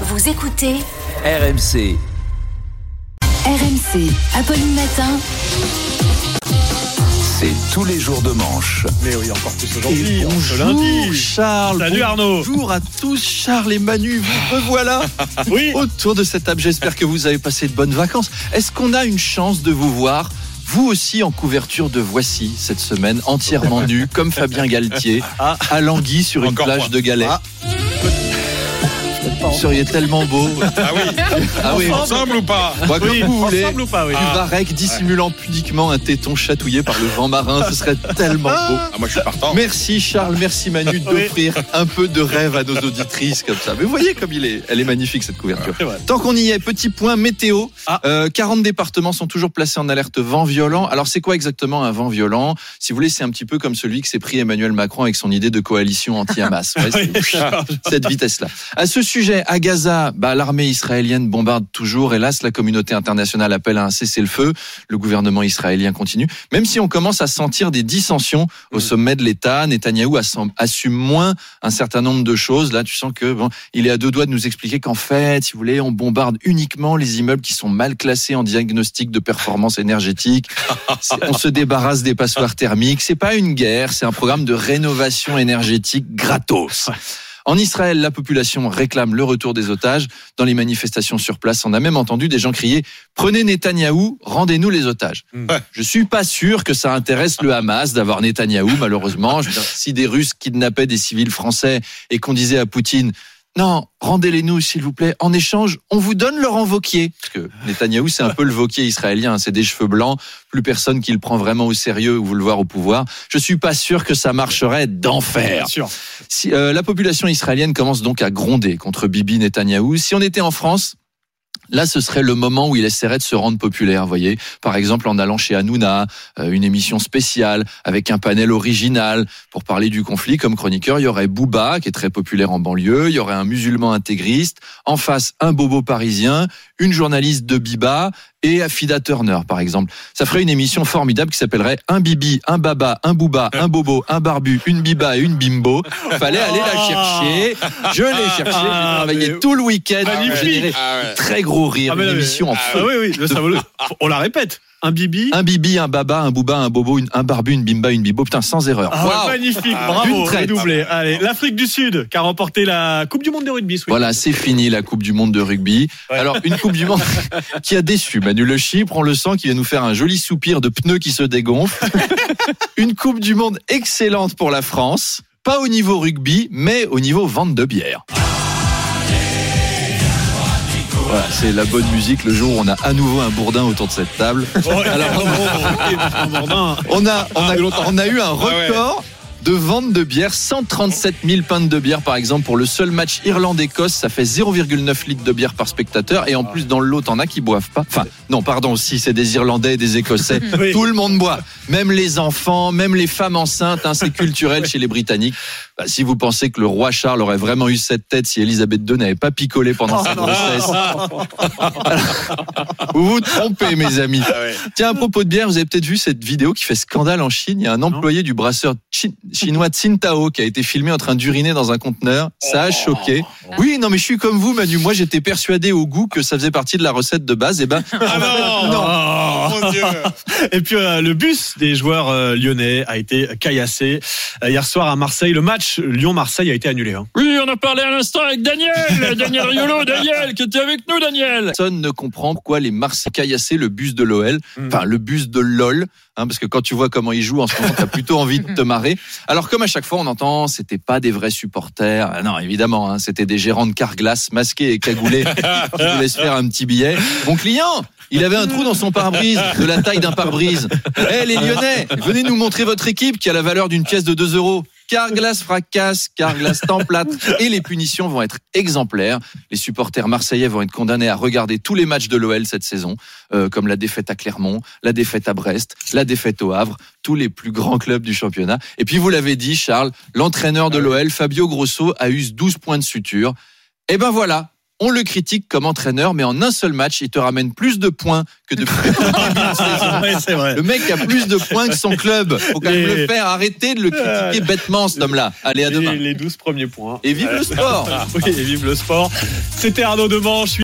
Vous écoutez RMC. RMC, Apolline Matin. C'est tous les jours de manche. Mais oui, encore plus aujourd'hui. bonjour lundi. Charles. Salut Arnaud. Bonjour à tous Charles et Manu. Vous revoilà Oui. autour de cette table. J'espère que vous avez passé de bonnes vacances. Est-ce qu'on a une chance de vous voir vous aussi en couverture de Voici cette semaine, entièrement nu, comme Fabien Galtier, Ah. à Languille sur une Encore plage moi. de galets. Ah. Vous seriez tellement beau. Ah oui, Ah oui, ensemble ou pas Moi, comme Oui, vous voulez. ensemble ou pas, oui. Du varech dissimulant pudiquement un téton chatouillé par le vent marin, ce serait tellement beau. Ah, Moi, je suis partant. Merci Charles, merci Manu d'offrir un peu de rêve à nos auditrices comme ça. Mais vous voyez comme il est, elle est magnifique cette couverture. Tant qu'on y est, petit point météo. Ah. Euh, 40 départements sont toujours placés en alerte vent violent. Alors c'est quoi exactement un vent violent? Si vous voulez, c'est un petit peu comme celui que s'est pris Emmanuel Macron avec son idée de coalition anti-Hamas. Ouais, cette vitesse-là. À ce sujet, à Gaza, bah, l'armée israélienne bombarde toujours. Hélas, la communauté internationale appelle à un cessez-le-feu. Le gouvernement israélien continue. Même si on commence à sentir des dissensions au sommet de l'État, Netanyahou assume moins un certain nombre de choses. Là, tu sens que bon, il est à deux doigts de nous expliquer qu'en fait, si vous voulez, on bombarde uniquement les immeubles qui sont mal classés en diagnostic de performance énergétique. On se débarrasse des passoires thermiques. C'est pas une guerre, c'est un programme de rénovation énergétique gratos. En Israël, la population réclame le retour des otages. Dans les manifestations sur place, on a même entendu des gens crier Prenez Netanyahou, rendez-nous les otages. Mm. Je suis pas sûr que ça intéresse le Hamas d'avoir Netanyahou, malheureusement. Je veux dire, si des Russes kidnappaient des civils français et qu'on disait à Poutine non, rendez-les nous, s'il vous plaît. En échange, on vous donne Laurent Vauquier. Parce que Netanyahou, c'est un peu le Vauquier israélien. C'est des cheveux blancs. Plus personne qui le prend vraiment au sérieux ou veut le voir au pouvoir. Je suis pas sûr que ça marcherait d'enfer. Bien sûr. Si, euh, la population israélienne commence donc à gronder contre Bibi Netanyahou. Si on était en France, Là, ce serait le moment où il essaierait de se rendre populaire, voyez. Par exemple, en allant chez Hanouna, euh, une émission spéciale avec un panel original pour parler du conflit. Comme chroniqueur, il y aurait Booba, qui est très populaire en banlieue. Il y aurait un musulman intégriste. En face, un bobo parisien, une journaliste de Biba et Afida Turner, par exemple. Ça ferait une émission formidable qui s'appellerait Un Bibi, un Baba, un Booba, un Bobo, un Barbu, une Biba et une Bimbo. Fallait aller la chercher. Je l'ai cherchée. J'ai Ah, travaillé tout le week-end. Magnifique. Ah ouais. Très gros rire, Ah, mais une émission en Ah feu. oui, oui, le- On la répète. Un bibi? Un bibi, un baba, un booba, un bobo, une- un barbu, une bimba, une bibo. Putain, sans erreur. Ah, magnifique, D'une bravo, redoublé. Allez, l'Afrique du Sud qui a remporté la Coupe du Monde de rugby. ce week-end. Voilà, c'est fini la Coupe du Monde de rugby. Ouais. Alors, une Coupe du Monde qui a déçu Manu Le Chypre, on le sent, qui va nous faire un joli soupir de pneus qui se dégonflent. une Coupe du Monde excellente pour la France. Pas au niveau rugby, mais au niveau vente de bière. Voilà, c'est la bonne musique le jour où on a à nouveau un bourdin autour de cette table. Alors. On a, on a, on a eu un ouais. record de vente de bière, 137 000 pintes de bière par exemple pour le seul match Irlande-Écosse, ça fait 0,9 litres de bière par spectateur et en plus dans le lot t'en as qui boivent pas. Enfin non pardon, si c'est des Irlandais et des Écossais, Oui. tout le monde boit, même les enfants, même les femmes enceintes, hein, c'est culturel chez les Britanniques. Bah, si vous pensez que le roi Charles aurait vraiment eu cette tête si Elisabeth II n'avait pas picolé pendant Oh, sa grossesse, vous vous trompez mes amis. Ah ouais. Tiens, à propos de bière, vous avez peut-être vu cette vidéo qui fait scandale en Chine. Il y a un employé du brasseur chi- chinois Tsingtao qui a été filmé en train d'uriner dans un conteneur. Ça a choqué. Oui, non, mais je suis comme vous, Manu. Moi, j'étais persuadé au goût que ça faisait partie de la recette de base. Et ben, Ah non, Non. Mon Dieu. Et puis euh, le bus des joueurs euh, lyonnais a été caillassé euh, hier soir à Marseille. Le match Lyon-Marseille a été annulé. hein. oui, on a parlé à l'instant avec Daniel, Daniel Riolo, Daniel, qui était avec nous, Daniel. Personne ne comprend pourquoi les Marseillais caillassé le bus de l'OL, enfin le bus de LOL. Hein, parce que quand tu vois comment ils jouent en ce moment, t'as plutôt envie de te marrer. Alors comme à chaque fois, on entend, c'était pas des vrais supporters. Ah non, évidemment, hein, c'était des gérants de Carglass masqués et cagoulés qui voulaient se faire un petit billet. Mon client, il avait un trou dans son pare-brise de la taille d'un pare-brise. Eh les Lyonnais, venez nous montrer votre équipe qui a la valeur d'une pièce de 2 euros. Carglass fracasse, Carglass template et les punitions vont être exemplaires. Les supporters marseillais vont être condamnés à regarder tous les matchs de l'OL cette saison, euh, comme la défaite à Clermont, la défaite à Brest, la défaite au Havre, tous les plus grands clubs du championnat. Et puis vous l'avez dit, Charles, l'entraîneur de l'OL, Fabio Grosso, a eu 12 points de suture. Et ben voilà, on le critique comme entraîneur, mais en un seul match, il te ramène plus de points que depuis de saison. Ouais. Le mec a plus de points que son club. Faut quand même le faire. Arrêtez de le critiquer bêtement, cet homme-là. Allez, à demain. Les, les 12 premiers points. Et vive le sport Oui, et vive le sport. C'était Arnaud Demanche.